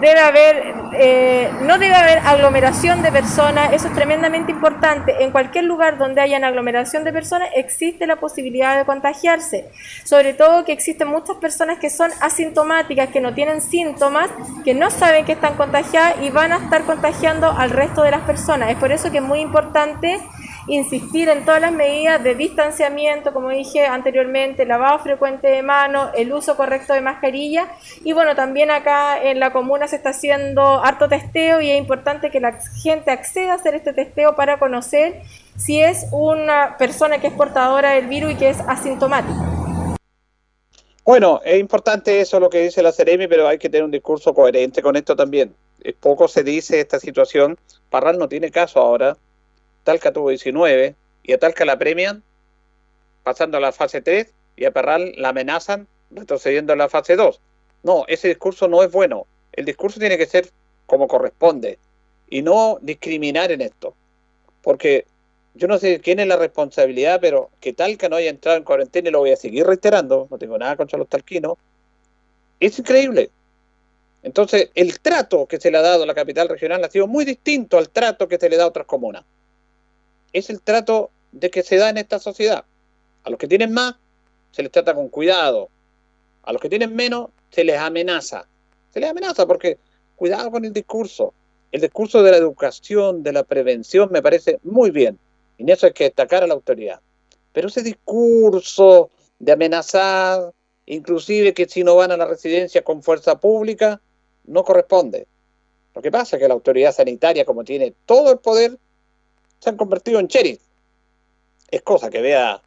debe haber eh, no debe haber aglomeración de personas, eso es tremendamente importante. En cualquier lugar donde haya aglomeración de personas existe la posibilidad de contagiarse. Sobre todo que existen muchas personas que son asintomáticas, que no tienen síntomas, que no saben que están contagiadas y van a estar contagiando al resto de las personas. Es por eso que es muy importante insistir en todas las medidas de distanciamiento, como dije anteriormente, lavado frecuente de manos, el uso correcto de mascarilla y bueno, también acá en la comuna se está haciendo harto testeo y es importante que la gente acceda a hacer este testeo para conocer si es una persona que es portadora del virus y que es asintomática. Bueno, es importante eso lo que dice la Ceremi, pero hay que tener un discurso coherente con esto también. Poco se dice esta situación. Parral no tiene caso ahora Talca tuvo 19 y a Talca la premian pasando a la fase 3 y a Parral la amenazan retrocediendo a la fase 2. No, ese discurso no es bueno. El discurso tiene que ser como corresponde y no discriminar en esto. Porque yo no sé quién es la responsabilidad, pero que Talca no haya entrado en cuarentena y lo voy a seguir reiterando, no tengo nada contra los talquinos, es increíble. Entonces, el trato que se le ha dado a la capital regional ha sido muy distinto al trato que se le da a otras comunas es el trato de que se da en esta sociedad. A los que tienen más se les trata con cuidado, a los que tienen menos se les amenaza. Se les amenaza porque cuidado con el discurso. El discurso de la educación, de la prevención, me parece muy bien. Y en eso hay que destacar a la autoridad. Pero ese discurso de amenazar, inclusive que si no van a la residencia con fuerza pública, no corresponde. Lo que pasa es que la autoridad sanitaria, como tiene todo el poder, se han convertido en cheris. Es cosa que vea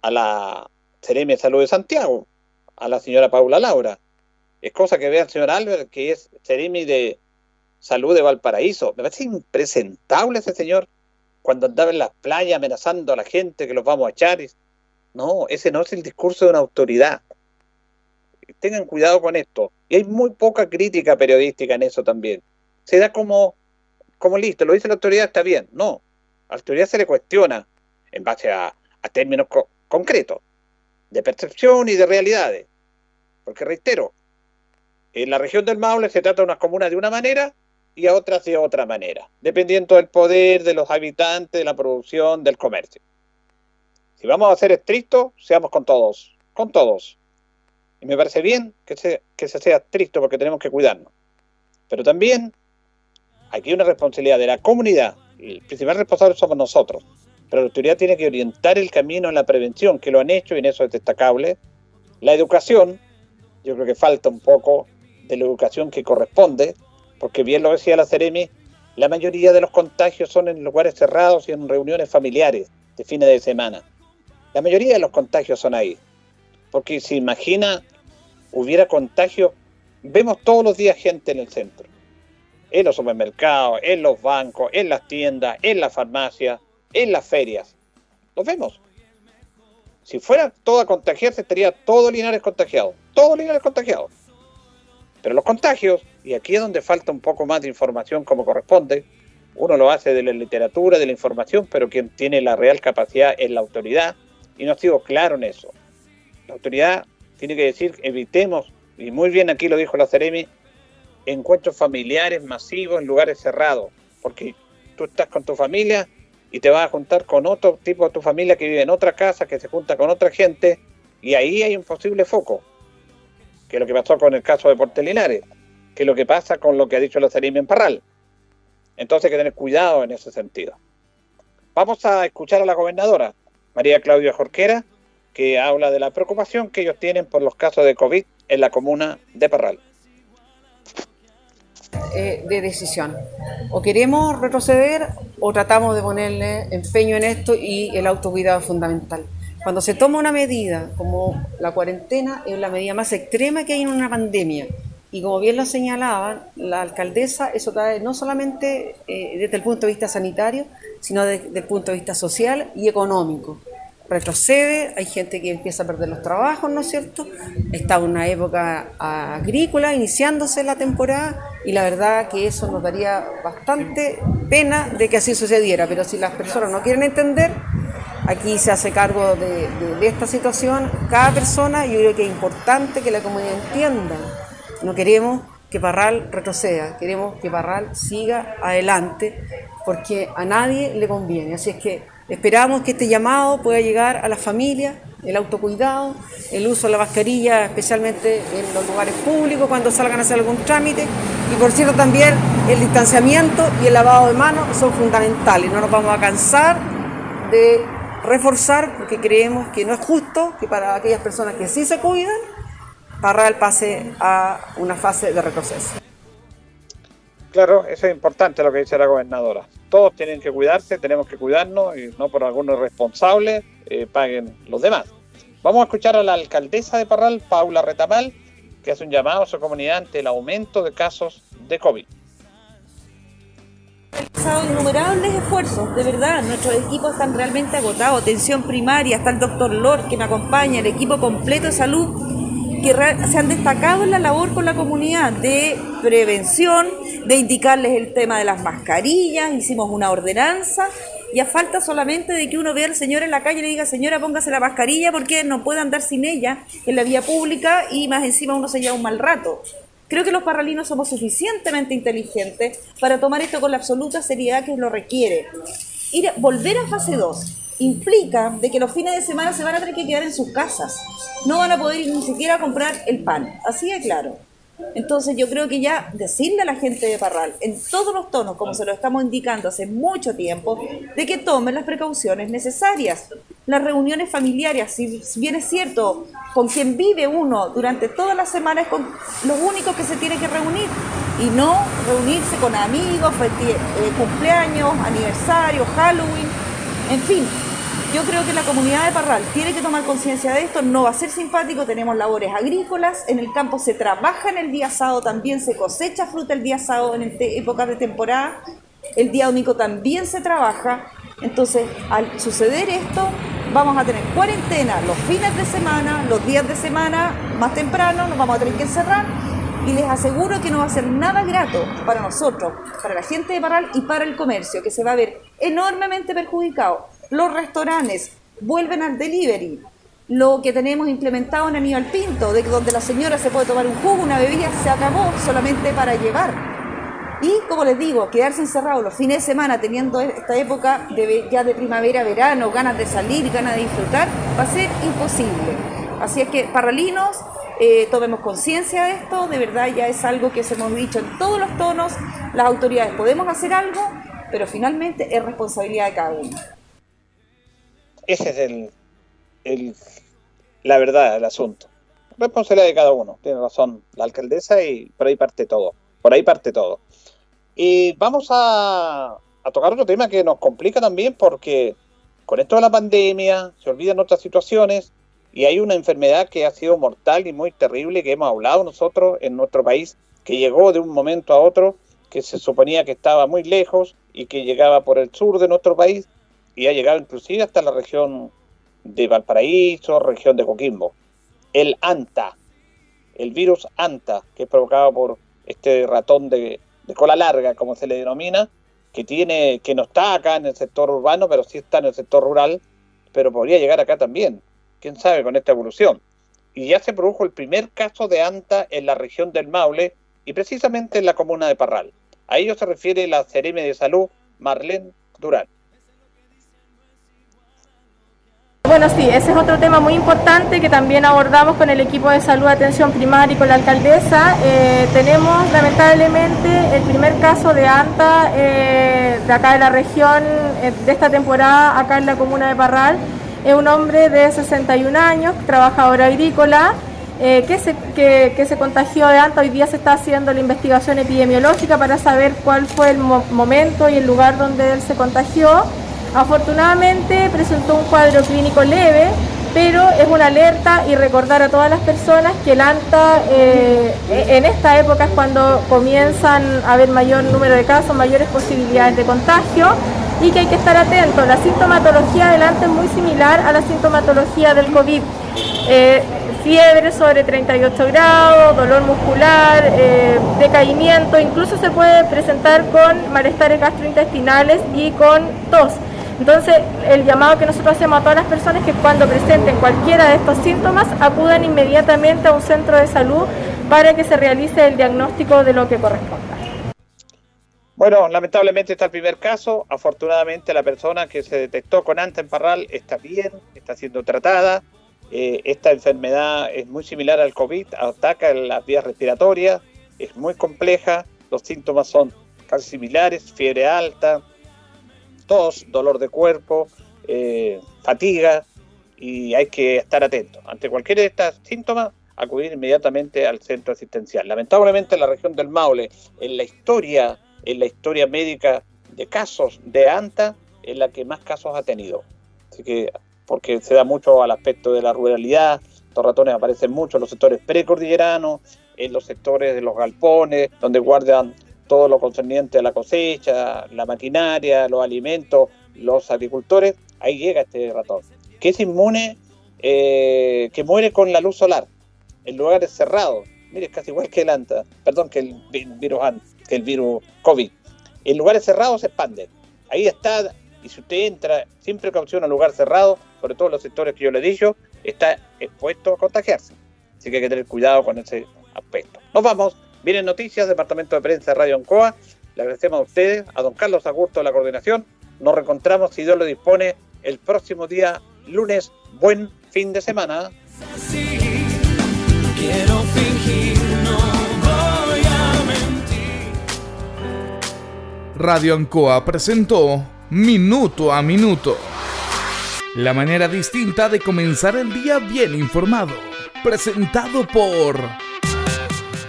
a la Ceremi de Salud de Santiago, a la señora Paula Laura. Es cosa que vea al señor Albert, que es Ceremi de Salud de Valparaíso. Me parece impresentable ese señor cuando andaba en las playas amenazando a la gente que los vamos a echar. No, ese no es el discurso de una autoridad. Tengan cuidado con esto. Y hay muy poca crítica periodística en eso también. Se da como, como listo, lo dice la autoridad, está bien. No, a la autoridad se le cuestiona en base a, términos concretos, de percepción y de realidades. Porque reitero, en la región del Maule se trata de unas comunas de una manera y a otras de otra manera, dependiendo del poder de los habitantes, de la producción, del comercio. Si vamos a ser estrictos, seamos con todos, con todos. Y me parece bien que se, que se sea estricto porque tenemos que cuidarnos. Pero también aquí hay una responsabilidad de la comunidad el principal responsable somos nosotros. Pero la autoridad tiene que orientar el camino en la prevención, que lo han hecho y en eso es destacable. La educación, yo creo que falta un poco de la educación que corresponde, porque bien lo decía la Ceremi, la mayoría de los contagios son en lugares cerrados y en reuniones familiares de fines de semana. La mayoría de los contagios son ahí. Porque si imagina, hubiera contagio, vemos todos los días gente en el centro en los supermercados, en los bancos, en las tiendas, en las farmacias, en las ferias. Los vemos. Si fuera todo a contagiarse, estaría todo Linares contagiado. Todo Linares contagiado. Pero los contagios, y aquí es donde falta un poco más de información como corresponde, uno lo hace de la literatura, de la información, pero quien tiene la real capacidad es la autoridad, y no ha sido claro en eso. La autoridad tiene que decir, evitemos, y muy bien aquí lo dijo la Ceremi, encuentros familiares masivos en lugares cerrados, porque tú estás con tu familia y te vas a juntar con otro tipo de tu familia que vive en otra casa, que se junta con otra gente, y ahí hay un posible foco, que es lo que pasó con el caso de Portelinares, que es lo que pasa con lo que ha dicho la Sarim en Parral. Entonces hay que tener cuidado en ese sentido. Vamos a escuchar a la gobernadora, María Claudia Jorquera, que habla de la preocupación que ellos tienen por los casos de COVID en la comuna de Parral. Eh, de decisión. O queremos retroceder o tratamos de ponerle empeño en esto y el autocuidado es fundamental. Cuando se toma una medida como la cuarentena, es la medida más extrema que hay en una pandemia. Y como bien lo señalaba la alcaldesa, eso trae no solamente eh, desde el punto de vista sanitario, sino desde el punto de vista social y económico retrocede, hay gente que empieza a perder los trabajos, ¿no es cierto? Está una época agrícola iniciándose la temporada y la verdad que eso nos daría bastante pena de que así sucediera, pero si las personas no quieren entender, aquí se hace cargo de, esta situación cada persona, yo creo que es importante que la comunidad entienda, no queremos que Parral retroceda, queremos que Parral siga adelante porque a nadie le conviene. Así es que esperamos que este llamado pueda llegar a las familias, el autocuidado, el uso de la mascarilla, especialmente en los lugares públicos cuando salgan a hacer algún trámite. Y por cierto también el distanciamiento y el lavado de manos son fundamentales. No nos vamos a cansar de reforzar porque creemos que no es justo que para aquellas personas que sí se cuidan, Parral pase a una fase de retroceso. Claro, eso es importante lo que dice la gobernadora. Todos tienen que cuidarse, tenemos que cuidarnos y no por algunos responsables eh, paguen los demás. Vamos a escuchar a la alcaldesa de Parral, Paula Retamal, que hace un llamado a su comunidad ante el aumento de casos de COVID. innumerables esfuerzos, de verdad, nuestros equipos están realmente agotados, atención primaria, está el doctor Lord que me acompaña, el equipo completo de salud que se han destacado en la labor con la comunidad de prevención, de indicarles el tema de las mascarillas, hicimos una ordenanza y a falta solamente de que uno vea al señor en la calle y le diga, señora, póngase la mascarilla porque no puede andar sin ella en la vía pública y más encima uno se lleva un mal rato. Creo que los parralinos somos suficientemente inteligentes para tomar esto con la absoluta seriedad que lo requiere. Volver a fase 2 implica de que los fines de semana se van a tener que quedar en sus casas. No van a poder ni siquiera comprar el pan. Así de claro. Entonces yo creo que ya decirle a la gente de Parral, en todos los tonos, como se lo estamos indicando hace mucho tiempo, de que tomen las precauciones necesarias. Las reuniones familiares, si bien es cierto, con quien vive uno durante todas las semanas con los únicos que se tiene que reunir y no reunirse con amigos, eh, cumpleaños, aniversarios, Halloween, en fin, yo creo que la comunidad de Parral tiene que tomar conciencia de esto, no va a ser simpático, tenemos labores agrícolas, en el campo se trabaja en el día sábado, también se cosecha fruta el día sábado en épocas de temporada, el día domingo también se trabaja, entonces al suceder esto vamos a tener cuarentena los fines de semana, los días de semana más temprano, nos vamos a tener que encerrar y les aseguro que no va a ser nada grato para nosotros, para la gente de Parral y para el comercio, que se va a ver enormemente perjudicado los restaurantes vuelven al delivery. Lo que tenemos implementado en Aníbal Pinto, de donde la señora se puede tomar un jugo, una bebida, se acabó solamente para llevar. Y como les digo, quedarse encerrado los fines de semana teniendo esta época de, ya de primavera, verano, ganas de salir, ganas de disfrutar, va a ser imposible. Así es que, parralinos, eh, tomemos conciencia de esto, de verdad ya es algo que hemos dicho en todos los tonos, las autoridades podemos hacer algo, pero finalmente es responsabilidad de cada uno. Ese es el, el, la verdad del asunto. Responsabilidad de cada uno, tiene razón la alcaldesa y por ahí parte todo. Por ahí parte todo. Y vamos a, a tocar otro tema que nos complica también porque con esto de la pandemia se olvidan otras situaciones y hay una enfermedad que ha sido mortal y muy terrible que hemos hablado nosotros en nuestro país, que llegó de un momento a otro, que se suponía que estaba muy lejos y que llegaba por el sur de nuestro país y ha llegado inclusive hasta la región de Valparaíso, región de Coquimbo. El ANTA, el virus ANTA, que es provocado por este ratón de, cola larga, como se le denomina, que tiene, que no está acá en el sector urbano, pero sí está en el sector rural, pero podría llegar acá también. Quién sabe con esta evolución. Y ya se produjo el primer caso de ANTA en la región del Maule y precisamente en la comuna de Parral. A ello se refiere la Cereme de Salud, Marlene Durán. Bueno, sí, ese es otro tema muy importante que también abordamos con el equipo de salud, atención primaria y con la alcaldesa. Eh, tenemos lamentablemente el primer caso de ANTA eh, de acá de la región eh, de esta temporada, acá en la comuna de Parral. Es un hombre de 61 años, trabajador agrícola, que, se, que, se contagió de ANTA. Hoy día se está haciendo la investigación epidemiológica para saber cuál fue el momento y el lugar donde él se contagió. Afortunadamente presentó un cuadro clínico leve, pero es una alerta y recordar a todas las personas que el ANTA eh, en esta época es cuando comienzan a haber mayor número de casos, mayores posibilidades de contagio y que hay que estar atentos. La sintomatología del ANTA es muy similar a la sintomatología del COVID. Eh, fiebre sobre 38 grados, dolor muscular, eh, decaimiento, incluso se puede presentar con malestares gastrointestinales y con tos. Entonces, el llamado que nosotros hacemos a todas las personas es que cuando presenten cualquiera de estos síntomas acudan inmediatamente a un centro de salud para que se realice el diagnóstico de lo que corresponda. Bueno, lamentablemente está el primer caso. Afortunadamente la persona que se detectó con ANTA en está bien, está siendo tratada. Eh, esta enfermedad es muy similar al COVID, ataca las vías respiratorias, es muy compleja, los síntomas son casi similares, fiebre alta, tos, dolor de cuerpo, eh, fatiga y hay que estar atento. Ante cualquiera de estos síntomas, acudir inmediatamente al centro asistencial. Lamentablemente en la región del Maule, en la historia, en la historia médica de casos de ANTA, es la que más casos ha tenido. Así que, porque se da mucho al aspecto de la ruralidad, estos ratones aparecen mucho en los sectores precordilleranos, en los sectores de los galpones, donde guardan todo lo concerniente a la cosecha, la maquinaria, los alimentos, los agricultores, ahí llega este ratón, que es inmune, eh, que muere con la luz solar, en lugares cerrados. Mire, es casi igual que el ANTA, perdón, que el virus, que el virus COVID. En lugares cerrados se expande. Ahí está, y si usted entra sin precaución a lugar cerrado, sobre todo los sectores que yo le he dicho, está expuesto a contagiarse. Así que hay que tener cuidado con ese aspecto. Nos vamos. Vienen noticias, Departamento de Prensa de Radio Ancoa. Le agradecemos a ustedes, a don Carlos Agurto de la coordinación. Nos reencontramos, si Dios lo dispone, el próximo día, lunes. Buen fin de semana. Quiero fingir, no voy a mentir. Radio Ancoa presentó Minuto a Minuto. La manera distinta de comenzar el día bien informado. Presentado por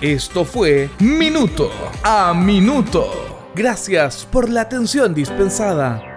Esto fue Minuto a Minuto. Gracias por la atención dispensada.